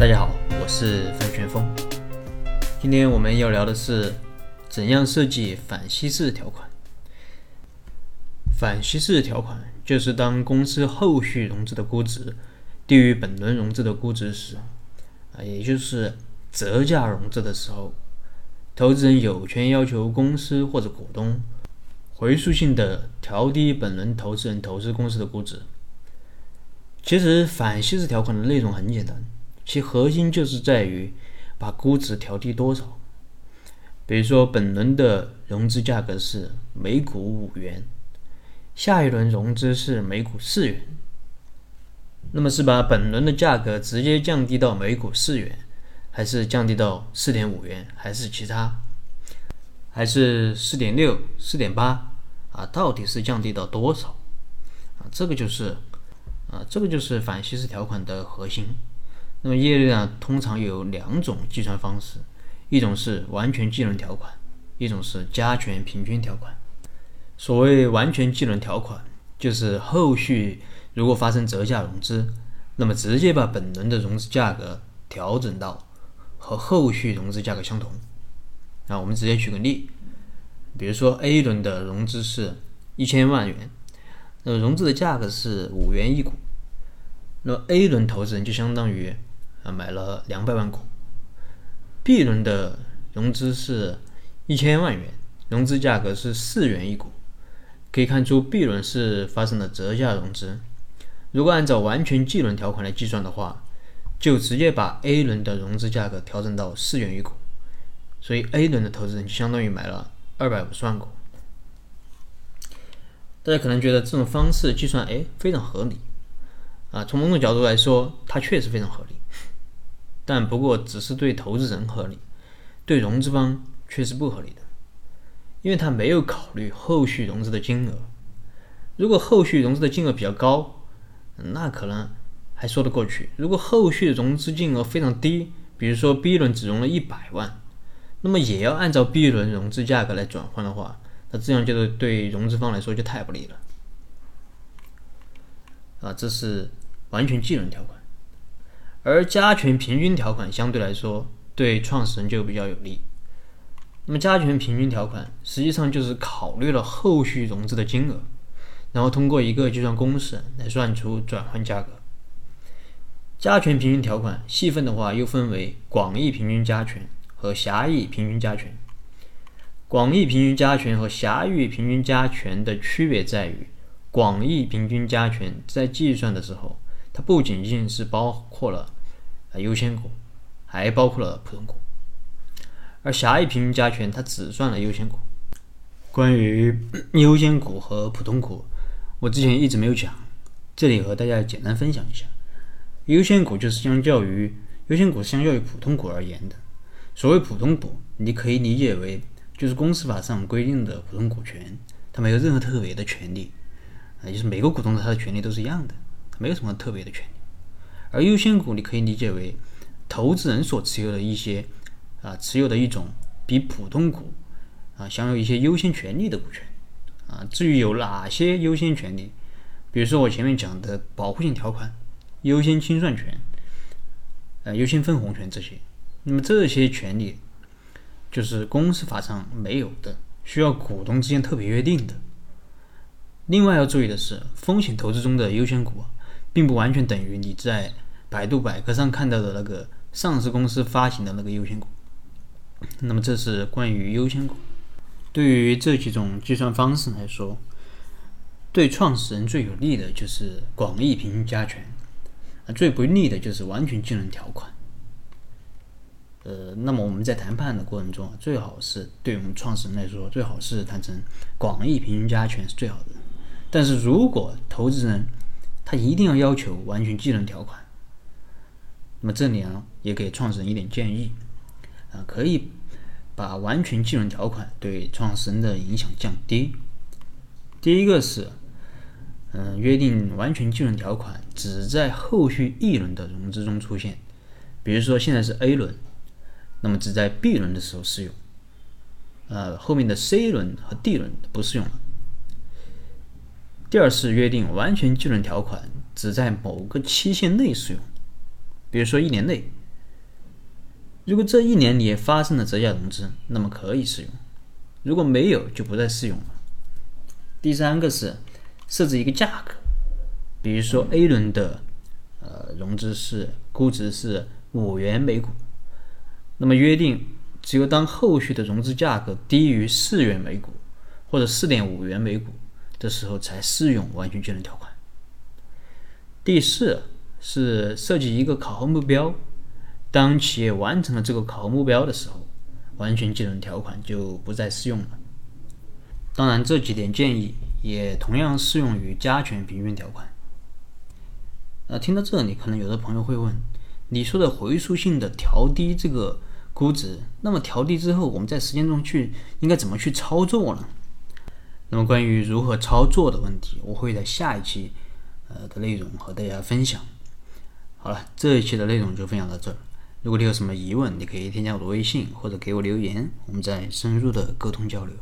大家好，我是范全峰。今天我们要聊的是怎样设计反稀释条款。反稀释条款就是当公司后续融资的估值低于本轮融资的估值时，啊，也就是折价融资的时候，投资人有权要求公司或者股东回溯性的调低本轮投资人投资公司的估值。其实反稀释条款的内容很简单。其核心就是在于把估值调低多少。比如说，本轮的融资价格是每股五元，下一轮融资是每股四元，那么是把本轮的价格直接降低到每股四元，还是降低到四点五元，还是其他，还是四点六、四点八啊？到底是降低到多少啊？这个就是啊，这个就是反稀释条款的核心。那么业内呢，通常有两种计算方式，一种是完全计论条款，一种是加权平均条款。所谓完全计论条款，就是后续如果发生折价融资，那么直接把本轮的融资价格调整到和后续融资价格相同。那我们直接举个例，比如说 A 轮的融资是一千万元，那么融资的价格是五元一股，那么 A 轮投资人就相当于。啊，买了两百万股。B 轮的融资是一千万元，融资价格是四元一股。可以看出，B 轮是发生了折价融资。如果按照完全计轮条款来计算的话，就直接把 A 轮的融资价格调整到四元一股，所以 A 轮的投资人就相当于买了二百五十万股。大家可能觉得这种方式计算，哎，非常合理。啊，从某种角度来说，它确实非常合理。但不过只是对投资人合理，对融资方却是不合理的，因为他没有考虑后续融资的金额。如果后续融资的金额比较高，那可能还说得过去；如果后续融资金额非常低，比如说 B 轮只融了一百万，那么也要按照 B 轮融资价格来转换的话，那这样就是对融资方来说就太不利了。啊，这是完全技能条款。而加权平均条款相对来说对创始人就比较有利。那么加权平均条款实际上就是考虑了后续融资的金额，然后通过一个计算公式来算出转换价格。加权平均条款细分的话又分为广义平均加权和狭义平均加权。广义平均加权和狭义平均加权的区别在于，广义平均加权在计算的时候。不仅仅是包括了呃优先股，还包括了普通股，而狭义平均加权它只算了优先股。关于 优先股和普通股，我之前一直没有讲，这里和大家简单分享一下。优先股就是相较于优先股相较于普通股而言的。所谓普通股，你可以理解为就是公司法上规定的普通股权，它没有任何特别的权利，啊，就是每个股东的他的权利都是一样的。没有什么特别的权利，而优先股你可以理解为投资人所持有的一些啊持有的一种比普通股啊享有一些优先权利的股权啊。至于有哪些优先权利，比如说我前面讲的保护性条款、优先清算权、呃优先分红权这些，那么这些权利就是公司法上没有的，需要股东之间特别约定的。另外要注意的是，风险投资中的优先股。并不完全等于你在百度百科上看到的那个上市公司发行的那个优先股。那么这是关于优先股。对于这几种计算方式来说，对创始人最有利的就是广义平均加权，啊，最不利的就是完全计论条款。呃，那么我们在谈判的过程中，最好是对我们创始人来说，最好是谈成广义平均加权是最好的。但是如果投资人，他一定要要求完全技能条款。那么这里呢，也给创始人一点建议啊，可以把完全技能条款对创始人的影响降低。第一个是，嗯，约定完全技能条款只在后续一轮的融资中出现，比如说现在是 A 轮，那么只在 B 轮的时候适用，呃，后面的 C 轮和 D 轮不适用了。第二是约定完全基准条款只在某个期限内适用，比如说一年内，如果这一年里发生了折价融资，那么可以适用；如果没有，就不再适用了。第三个是设置一个价格，比如说 A 轮的呃融资是估值是五元每股，那么约定只有当后续的融资价格低于四元每股或者四点五元每股的时候才适用完全技能条款。第四是设计一个考核目标。当企业完成了这个考核目标的时候，完全技能条款就不再适用了。当然，这几点建议也同样适用于加权平均条款。呃，听到这里，可能有的朋友会问：你说的回溯性的调低这个估值，那么调低之后，我们在实践中去应该怎么去操作呢？那么，关于如何操作的问题，我会在下一期呃的内容和大家分享。好了，这一期的内容就分享到这儿。如果你有什么疑问，你可以添加我的微信或者给我留言，我们再深入的沟通交流。